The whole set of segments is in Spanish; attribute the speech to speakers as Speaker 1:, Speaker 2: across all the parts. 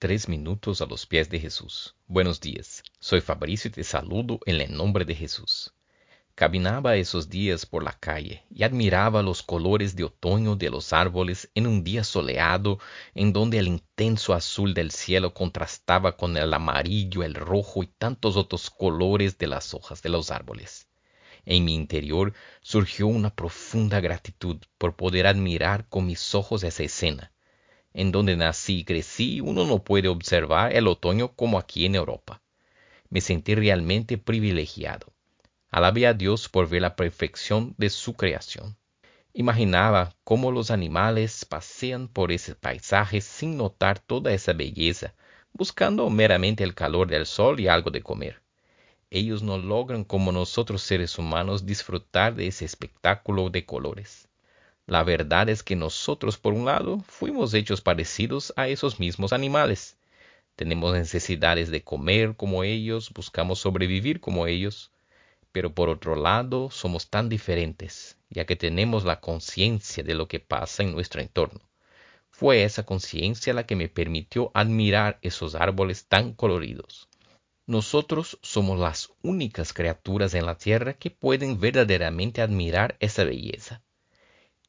Speaker 1: Tres minutos a los pies de Jesús. Buenos días, soy Fabricio y te saludo en el nombre de Jesús. Caminaba esos días por la calle y admiraba los colores de otoño de los árboles en un día soleado en donde el intenso azul del cielo contrastaba con el amarillo, el rojo y tantos otros colores de las hojas de los árboles. En mi interior surgió una profunda gratitud por poder admirar con mis ojos esa escena en donde nací y crecí, uno no puede observar el otoño como aquí en Europa. Me sentí realmente privilegiado. Alabé a Dios por ver la perfección de su creación. Imaginaba cómo los animales pasean por ese paisaje sin notar toda esa belleza, buscando meramente el calor del sol y algo de comer. Ellos no logran como nosotros seres humanos disfrutar de ese espectáculo de colores. La verdad es que nosotros, por un lado, fuimos hechos parecidos a esos mismos animales. Tenemos necesidades de comer como ellos, buscamos sobrevivir como ellos, pero por otro lado somos tan diferentes, ya que tenemos la conciencia de lo que pasa en nuestro entorno. Fue esa conciencia la que me permitió admirar esos árboles tan coloridos. Nosotros somos las únicas criaturas en la tierra que pueden verdaderamente admirar esa belleza.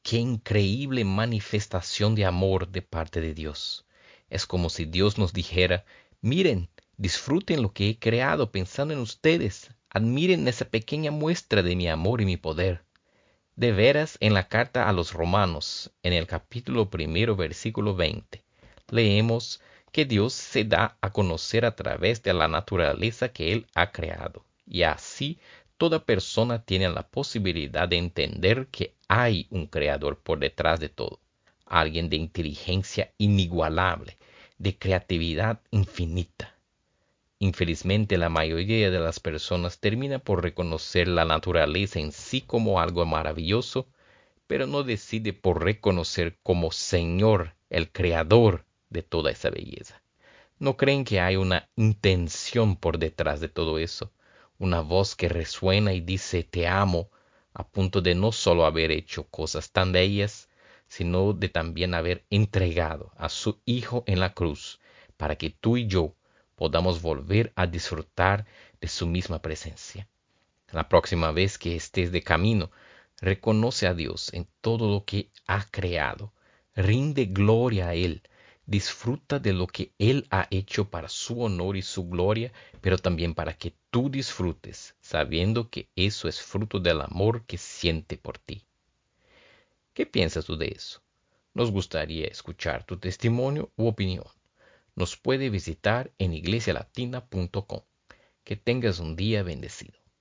Speaker 1: Qué increíble manifestación de amor de parte de Dios. Es como si Dios nos dijera, miren, disfruten lo que he creado pensando en ustedes, admiren esa pequeña muestra de mi amor y mi poder. De veras, en la carta a los romanos, en el capítulo primero, versículo 20, leemos que Dios se da a conocer a través de la naturaleza que Él ha creado, y así toda persona tiene la posibilidad de entender que hay un creador por detrás de todo, alguien de inteligencia inigualable, de creatividad infinita. Infelizmente la mayoría de las personas termina por reconocer la naturaleza en sí como algo maravilloso, pero no decide por reconocer como Señor el creador de toda esa belleza. No creen que hay una intención por detrás de todo eso, una voz que resuena y dice te amo, a punto de no solo haber hecho cosas tan bellas, sino de también haber entregado a su Hijo en la cruz, para que tú y yo podamos volver a disfrutar de su misma presencia. La próxima vez que estés de camino, reconoce a Dios en todo lo que ha creado, rinde gloria a Él, disfruta de lo que Él ha hecho para su honor y su gloria, pero también para que tú disfrutes, sabiendo que eso es fruto del amor que siente por ti. ¿Qué piensas tú de eso? Nos gustaría escuchar tu testimonio u opinión. Nos puede visitar en iglesialatina.com. Que tengas un día bendecido.